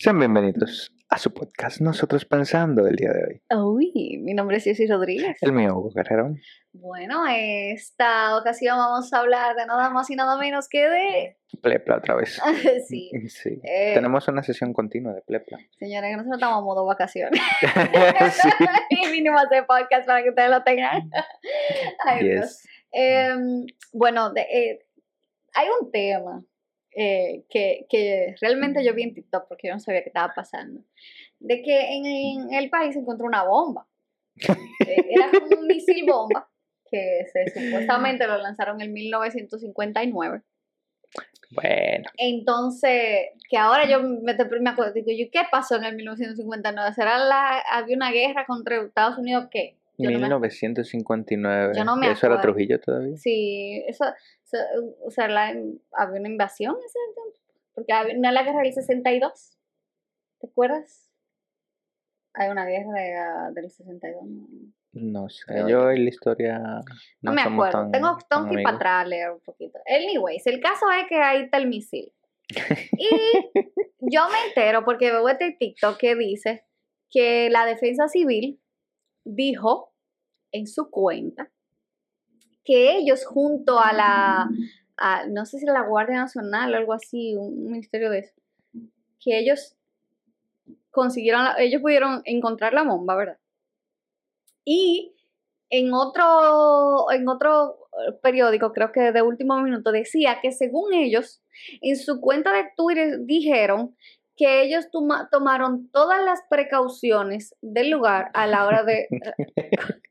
Sean bienvenidos a su podcast Nosotros Pensando del día de hoy. Uy, mi nombre es Ceci Rodríguez. El mío, Hugo Guerrero. Bueno, esta ocasión vamos a hablar de nada más y nada menos que de... Plepla otra vez. sí. Sí. Eh, Tenemos una sesión continua de Plepla. Señores, que nosotros estamos a modo vacaciones. sí. y mínimo hacer podcast para que ustedes lo tengan. Ay, Dios. Yes. Em, bueno, de- eh, hay un tema eh, que, que realmente yo vi en TikTok porque yo no sabía qué estaba pasando. De que en, en el país se encontró una bomba. Eh, era como un misil bomba que se, supuestamente lo lanzaron en 1959. Bueno, Entonces, que ahora yo me, me acuerdo, digo, ¿y qué pasó en el 1959? ¿Será la, había una guerra contra Estados Unidos o qué? Yo no me- 1959. Yo no me ¿Eso era acuerdo. Trujillo todavía? Sí, eso, o sea, la, había una invasión en ese tiempo, porque había una la guerra del 62, ¿te acuerdas? Hay una guerra de, ah, del 62, no, sé. Creo Yo y la historia. No, no me acuerdo, tan- tengo, tengo que ir para atrás a leer un poquito. Anyways, el caso es que ahí está el misil. Y yo me entero porque veo este TikTok que dice que la defensa civil dijo en su cuenta que ellos junto a la, no sé si la Guardia Nacional o algo así, un ministerio de eso, que ellos consiguieron, ellos pudieron encontrar la bomba, ¿verdad? Y en otro, en otro eh, periódico, creo que de último minuto, decía que según ellos, en su cuenta de Twitter dijeron que ellos toma- tomaron todas las precauciones del lugar a la hora de,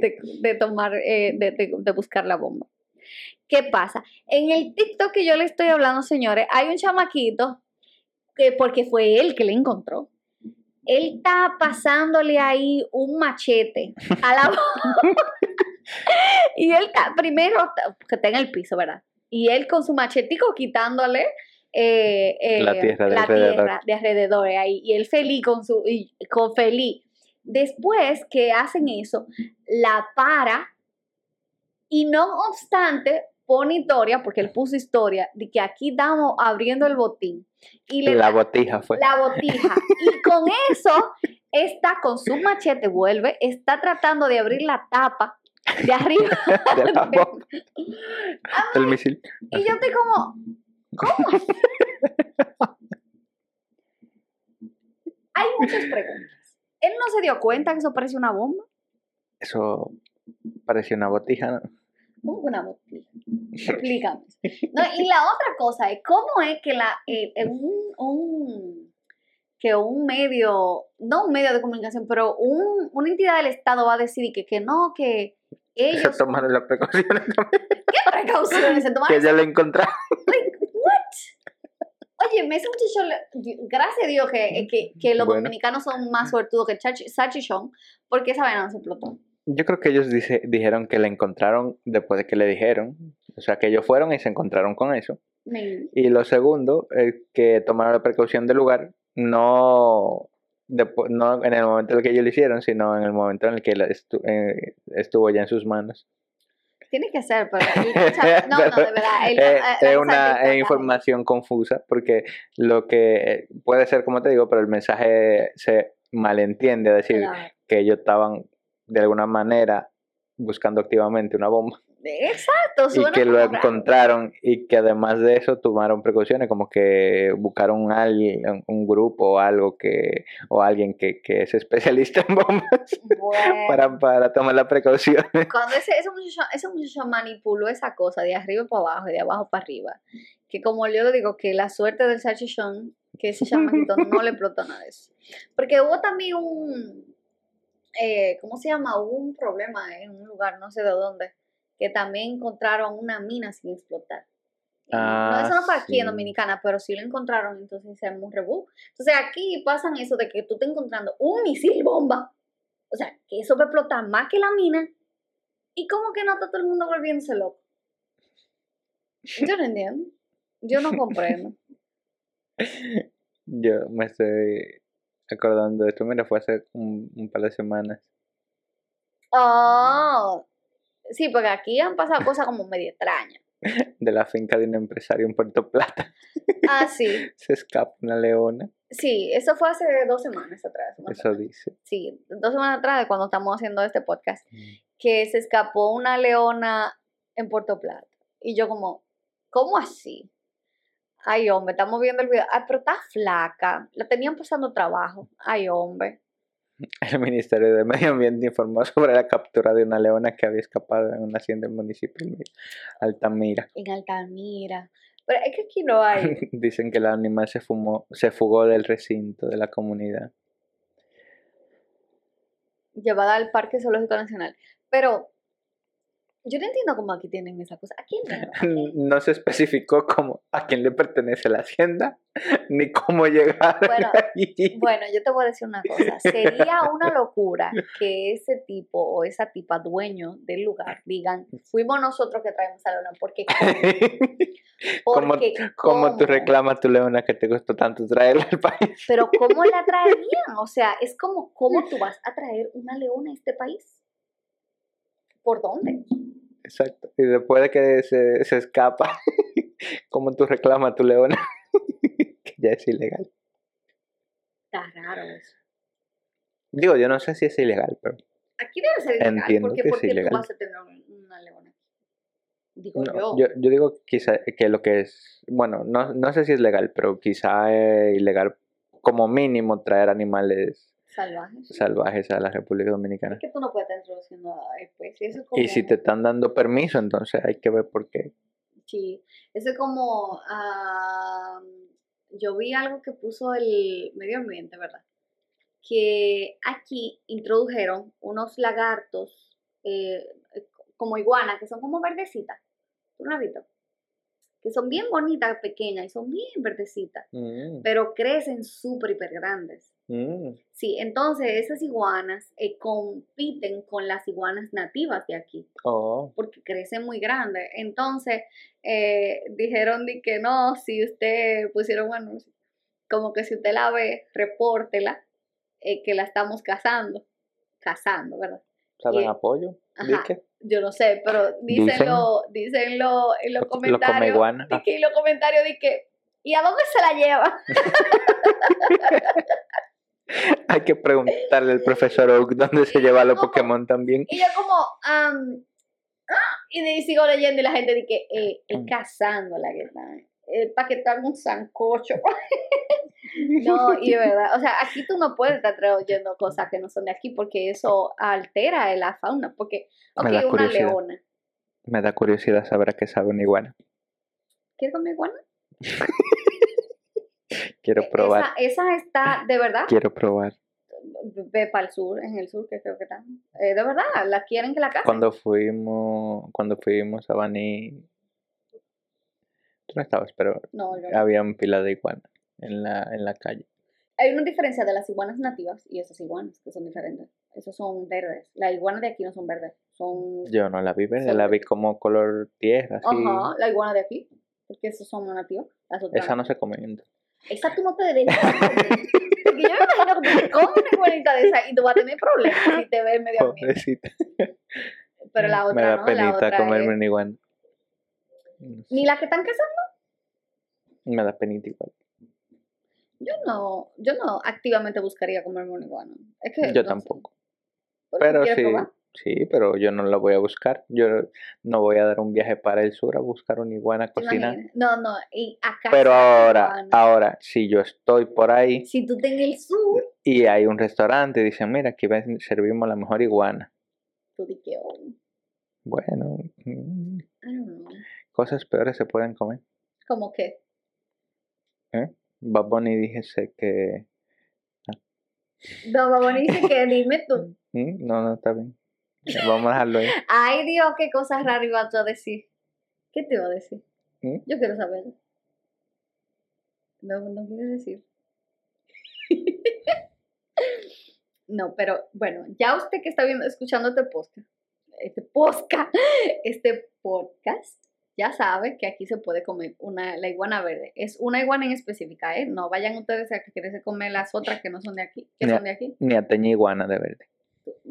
de, de tomar, eh, de, de- de buscar la bomba. ¿Qué pasa? En el TikTok que yo le estoy hablando, señores, hay un chamaquito que porque fue él que le encontró. Él está pasándole ahí un machete a la bomba. y él está, primero, que está en el piso, ¿verdad? Y él con su machetico quitándole eh, eh, La tierra de la alrededor. tierra de alrededor ahí. Y él feliz con su, y con feliz. Después que hacen eso, la para y no obstante pone historia, porque él puso historia, de que aquí estamos abriendo el botín. Y le La da- botija fue. la botija. Y con eso está con su machete, vuelve, está tratando de abrir la tapa de arriba. de la bomba, del misil. Y yo estoy como, ¿cómo? Hay muchas preguntas. Él no se dio cuenta que eso parecía una bomba. Eso parecía una botija, ¿no? ¿Cómo que una botija? Explícame. No, y la otra cosa es, ¿cómo es que la, eh, eh, un, un- que un medio, no un medio de comunicación, pero un, una entidad del Estado va a decidir que, que no, que Se ellos, tomaron las precauciones también. ¿qué precauciones se Que tomaron? ya la encontraron. Oye, ese muchacho, gracias a Dios que, que, que los Bueno. dominicanos son más suertudos que Sachichón, porque esa vaina no se explotó. Yo creo que ellos dice- dijeron que la encontraron después de que le dijeron. O sea, que ellos fueron y se encontraron con eso. Y lo segundo, es que tomaron la precaución del lugar, no, despu- no en el momento en el que ellos lo hicieron, sino en el momento en el que eh, estuvo ya en sus manos. Tiene que el cha- no, no, de verdad. el- Eh, es una información confusa porque lo que eh, puede ser como te digo, pero el mensaje se malentiende, es decir, Claro. que ellos estaban de alguna manera buscando activamente una bomba Exacto, y que lo encontraron y que además de eso tomaron precauciones como que buscaron a alguien, un grupo o algo que o alguien que, que es especialista en bombas Bueno, para, para tomar las precauciones. cuando ese, ese, muchacho, ese muchacho manipuló esa cosa de arriba para abajo y de abajo para arriba, que como yo digo, que la suerte del salchichón, que ese chamaquito no le explotó nada de eso. Porque hubo también un, eh, ¿cómo se llama? Hubo un problema en un lugar, no sé de dónde, que también encontraron una mina sin explotar. no, Ah, eso no fue aquí en. Dominicana, pero sí lo encontraron, entonces se un rebú. Entonces aquí pasan eso de que tú estás encontrando un misil bomba, o sea, que eso va a explotar más que la mina, y como que no está todo el mundo volviéndose loco. Yo no entiendo, yo no comprendo. Yo me estoy acordando de esto, mira, fue hace un, un par de semanas. Oh, sí, porque aquí han pasado cosas como medio extrañas. de la finca de un empresario en Puerto Plata. Ah, sí. Se escapa una leona Sí, eso fue hace dos semanas atrás. más Eso dice. Sí, dos semanas atrás de cuando estamos haciendo este podcast, Mm. que se escapó una leona en Puerto Plata. Y yo como, ¿cómo así? Ay, hombre, estamos viendo el video. Ay, pero está flaca. La tenían pasando trabajo. Ay, hombre. El Ministerio de Medio Ambiente informó sobre la captura de una leona que había escapado en una hacienda del municipio de Altamira. En Altamira. Pero es que aquí no hay. Dicen que el animal se, fumó, se fugó del recinto de la comunidad. llevada al Parque Zoológico Nacional. Pero yo no entiendo cómo aquí tienen esa cosa. ¿A quién le-? No se especificó cómo, a quién le pertenece la hacienda, ni cómo llegar Bueno, allí. Bueno, yo te voy a decir una cosa. Sería una locura que ese tipo o esa tipa dueño del lugar digan, fuimos nosotros que traemos a Leona. Porque, porque como tú ¿cómo? reclamas tu leona que te costó tanto traerla al país. Pero ¿cómo la traerían? O sea, es como, ¿cómo tú vas a traer una leona a este país? ¿Por dónde? Exacto. Y después de que se, se escapa, como tú reclamas tu leona, que ya es ilegal. Está raro eso. Digo, yo no sé si es ilegal, pero Aquí debe ser ilegal. Entiendo porque que es ¿por qué ilegal. tú vas a tener una leona? Digo no, yo. yo, yo digo quizá que lo que es, bueno, no, no sé si es legal, pero quizá es ilegal como mínimo traer animales Salvajes. salvajes a la República Dominicana. Es que tú no puedes estar introduciendo a especies. Eso es como, Y si te están dando permiso, entonces hay que ver por qué. Sí, eso es como... ah, yo vi algo que puso el medio ambiente, ¿verdad? Que aquí introdujeron unos lagartos eh, como iguanas, que son como verdecitas. ¿Tú no has visto? Que son bien bonitas, pequeñas, y son bien verdecitas, Mm, pero crecen súper, hiper grandes. Mm. Sí, entonces esas iguanas eh, compiten con las iguanas nativas de aquí. Oh, porque crece muy grande. Entonces, eh, dijeron de que no, si usted pusieron un anuncio, como que si usted la ve, repórtela, eh, que la estamos cazando. Cazando, ¿verdad? ¿saben apoyo? Ajá. Yo no sé, pero Dicen. dícenlo, dícenlo en los Lo- lo come comentarios. di que en los comentarios de que, ¿y a dónde se la lleva? Hay que preguntarle al profesor Oak dónde se lleva los. Pokémon también. Y yo como, ah, y sigo leyendo y la gente dice que eh, es Mm. cazándola que está. Eh, para que te haga un sancocho. no, y de verdad, o sea, aquí tú no puedes estar trayendo cosas que no son de aquí porque eso altera la fauna. Porque, ok, una curiosidad. leona. Me da curiosidad saber a qué sabe una iguana. ¿Quieres comer iguana? Quiero probar. Esa, esa está, de verdad, Quiero probar. ve para el sur, en el sur que creo que está. Eh, de verdad, la quieren que la casen. Cuando fuimos, cuando fuimos a Baní, tú no estabas, pero No, había un pila de iguana en la, en la calle. Hay una diferencia de las iguanas nativas y esas iguanas, que son diferentes. Esos son verdes. Las iguanas de aquí no son verdes. Son. Yo no la vi verde, la vi como color tierra, así. Ajá, la iguana de aquí. Porque esos son nativas. Las otras. Esa no se come. Tú no te deberías comer. Porque yo me imagino que tú te comes una iguanita de esa y tú vas a tener problemas si te ves medio ambiente. Pobrecita. Pero la Me otra da no, la penita otra comerme es- sé, Ni la que están cazando. Me da penita igual. Yo no, yo no activamente buscaría comerme una iguana. Es que, Yo no tampoco. ¿Pero sí, probar? Sí, pero yo no la voy a buscar. Yo no voy a dar un viaje para el sur a buscar una iguana ¿Te cocinar. imaginas? No, no, y acá. Pero ahora, ahora, si yo estoy por ahí Si tú estás en el sur, y hay un restaurante y dicen, mira, aquí servimos la mejor iguana. tú di que, oh, Bueno, mm, I don't know. cosas peores se pueden comer. Como que, Bad Bunny dijese que... no, vamos dice que dime tú. Mm, No, no, está bien. Vamos a dejarlo ahí. Ay, Dios, qué cosas raras ibas a decir. ¿Qué te iba a decir? ¿Mm? Yo quiero saber. No, no quieres decir. no, pero bueno, ya usted que está viendo, escuchando este podcast, este podcast, este podcast, ya sabe que aquí se puede comer una, la iguana verde. Es una iguana en específica, ¿eh? No vayan ustedes a que quieren comer las otras que no son de aquí, que son de aquí. Ni a teña iguana de verde.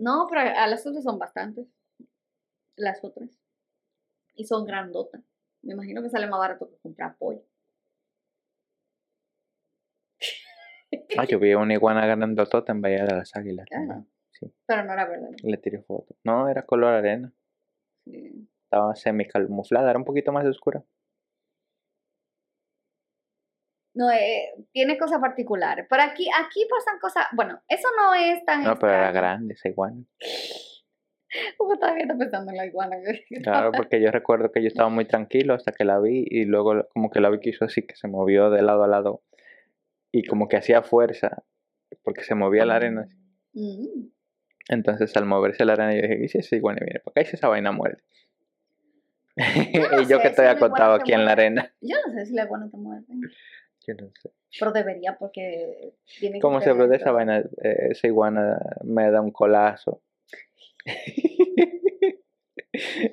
No, pero a las otras son bastantes. Las otras. Y son grandotas. Me imagino que sale más barato que comprar pollo. Ah, yo vi una iguana grandotota en Bahía de las Águilas. También. Sí, Pero no era verdad. le tiré foto. No, era color arena. Sí. Estaba semicamuflada, era un poquito más oscura. No, eh, tiene cosas particulares. Pero aquí, aquí pasan cosas. Bueno, eso no es tan. No, pero era grande esa iguana. Porque todavía está pensando en la iguana. Claro, porque yo recuerdo que yo estaba muy tranquilo hasta que la vi y luego como que la vi que hizo así, que se movió de lado a lado y como que hacía fuerza porque se movía la arena. así. Mm. Entonces al moverse la arena yo dije, ¿y si esa iguana viene para acá y si esa vaina muerde? no y yo sé que si estoy una acostado aquí en la arena. Yo no sé si la iguana te muerde. Yo no sé. Pero debería porque tiene que ¿Cómo se ser brode esa vaina? Eh, esa iguana me da un colazo.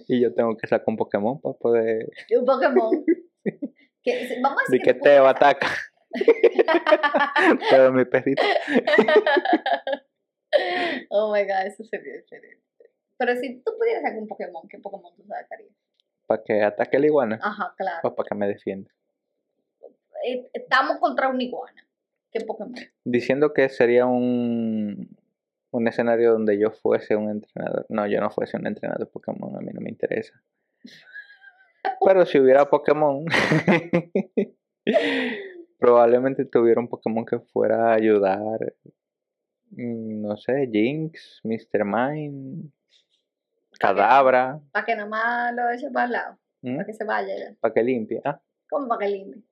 y yo tengo que sacar un Pokémon para poder... Un Pokémon. Que- vamos a De decir que pudieras- ataca. Todo mi perrito. oh my god, eso sería excelente. Pero si tú pudieras sacar un Pokémon, ¿qué Pokémon tú sacarías? Para que ataque la iguana. Ajá, claro. O para que me defienda. Eh, Estamos contra una iguana. ¿Qué Pokémon? Diciendo que sería un, un escenario donde yo fuese un entrenador. No, yo no fuese un entrenador de Pokémon, a mí no me interesa. Pero si hubiera Pokémon, probablemente tuviera un Pokémon que fuera a ayudar. mm, No sé, Jinx, Mr. Mime, Cadabra, Para que nada más lo eche para el lado. Para que se vaya ya. para que limpie. Ah, ¿Cómo para que limpie?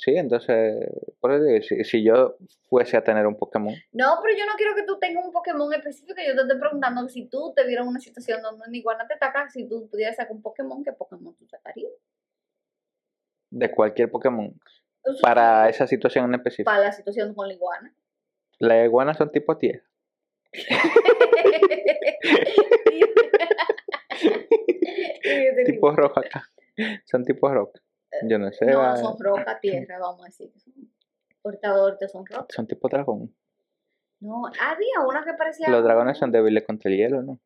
Sí, entonces, por eso digo, si, si yo fuese a tener un Pokémon, No, pero yo no quiero que tú tengas un Pokémon específico. Yo te estoy preguntando si tú te vieras una situación donde una iguana te ataca, si tú pudieras sacar un Pokémon, ¿qué Pokémon tú sacarías? de cualquier Pokémon, para esa situación en específico. para la situación con la iguana. Las iguanas son tipo tierra. tipo roja acá. Son tipo roca. Yo no sé. no, son roca, tierra, vamos a decir. Ahorita, ahorita son roca. Son tipo dragón. No, había una que parecía. Los dragones son débiles contra el hielo, ¿no?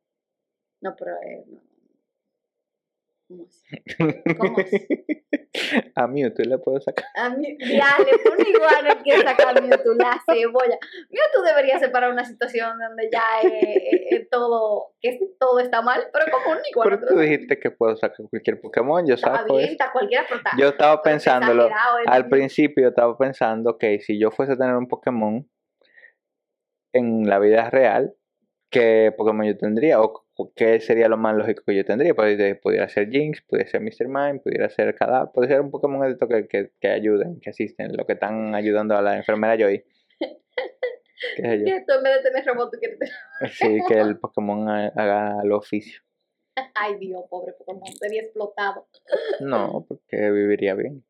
No, pero. Eh, no. ¿Cómo? ¿Cómo? A Mewtwo le puedo sacar. A mí, dale, un iguana que sacar Mewtwo, la cebolla. Mewtwo debería ser para una situación donde ya eh, eh, eh, todo, que todo está mal, pero como un iguana. Pero tú dijiste que puedo sacar cualquier Pokémon. Yo Está saco bien, está cualquiera, está. Yo estaba pensándolo. Al principio estaba pensando que si yo fuese a tener un Pokémon en la vida real, ¿qué Pokémon yo tendría? ¿O o qué sería lo más lógico que yo tendría? Pues, pudiera ser Jinx, pudiera ser Mr. Mime, pudiera ser Kadab, puede ser un Pokémon de que, que, que ayuden, que asisten, lo que están ayudando a la enfermera Joy. ¿Qué sé yo? Que tú en vez de tener robot, tú quieres tener. Sí, que el Pokémon ha- haga el oficio. Ay, Dios, pobre Pokémon, sería explotado. No, porque viviría bien.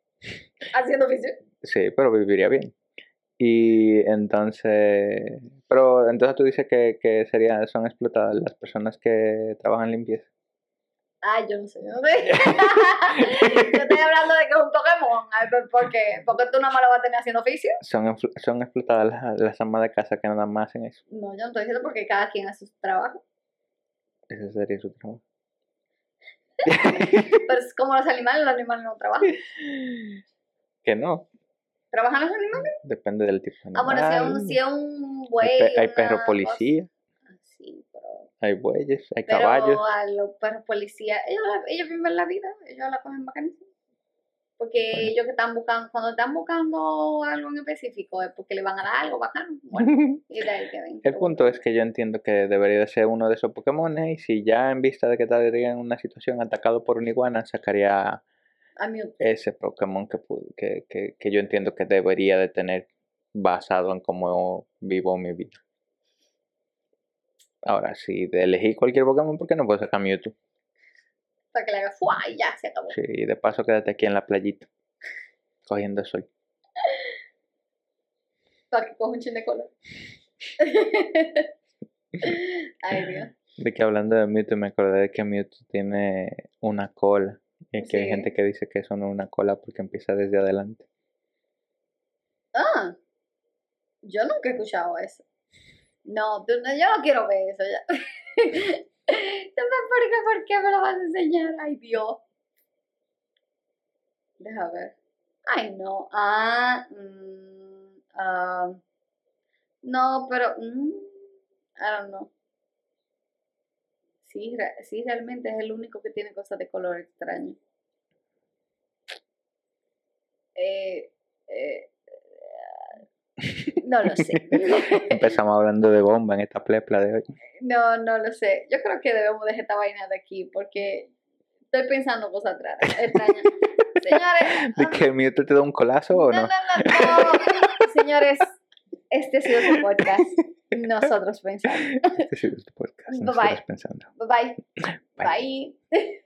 Haciendo oficio. Sí, pero viviría bien. Y entonces, pero entonces tú dices que, que sería, son explotadas las personas que trabajan limpieza. Ay, yo no sé, yo no sé. yo estoy hablando de que es un Pokémon. Ay, ¿por qué? Porque tú nada más lo vas a tener haciendo oficio. Son, son explotadas las, las amas de casa que nada más hacen eso. No, yo no estoy diciendo porque cada quien hace su trabajo. Ese sería su trabajo. Pero es como los animales, los animales no trabajan. Que no, ¿Trabajan los animales? depende del tipo de Ah, bueno, si es animal. un, si es un Hay, buey. pe- hay perro policía, Ah, Sí, pero. hay bueyes, hay Pero caballos. a los perros policías, ellos, ellos viven la vida, ellos la cogen bacanísimo. Porque Bueno. ellos que están buscando, cuando están buscando algo en específico, es porque le van a dar algo bacano. Bueno, y de ahí que ven. El punto es que yo entiendo que debería de ser uno de esos Pokémon y si ya en vista de que estaría en una situación atacado por una iguana, sacaría A mí, ese Pokémon que, que, que, que yo entiendo que debería de tener basado en cómo vivo mi vida. Ahora, si de elegir cualquier Pokémon, ¿por qué no puedo sacar Mewtwo? para que le haga ¡fua! y ya se acabó. Sí, y de paso quédate aquí en la playita, cogiendo sol. Para que coja un chin de color. Ay, Dios. De que hablando de Mewtwo, me acordé de que Mewtwo tiene una cola. Y que hay Sí. gente que dice que eso no es una cola porque empieza desde adelante. Ah, yo nunca he escuchado eso. No, tú- yo no quiero ver eso ya. Me explica por qué me lo vas a enseñar. Ay, Dios. Deja ver. Ay, no. Ah, mm, ah, No, pero. mm, I don't know. Sí, sí, realmente es el único que tiene cosas de color extraño. Eh, eh, no lo sé. Empezamos hablando de bomba en esta plepla de hoy. No, no lo sé. Yo creo que debemos dejar esta vaina de aquí porque estoy pensando cosas raras, extrañas. Señores, ¿De que Mewtwo te da un colazo o no, no? no, no, no. Señores, este ha sido su podcast. Nosotros pensamos. Este sí es tu podcast. Bye, No bye. pensando. Bye. Bye. Bye.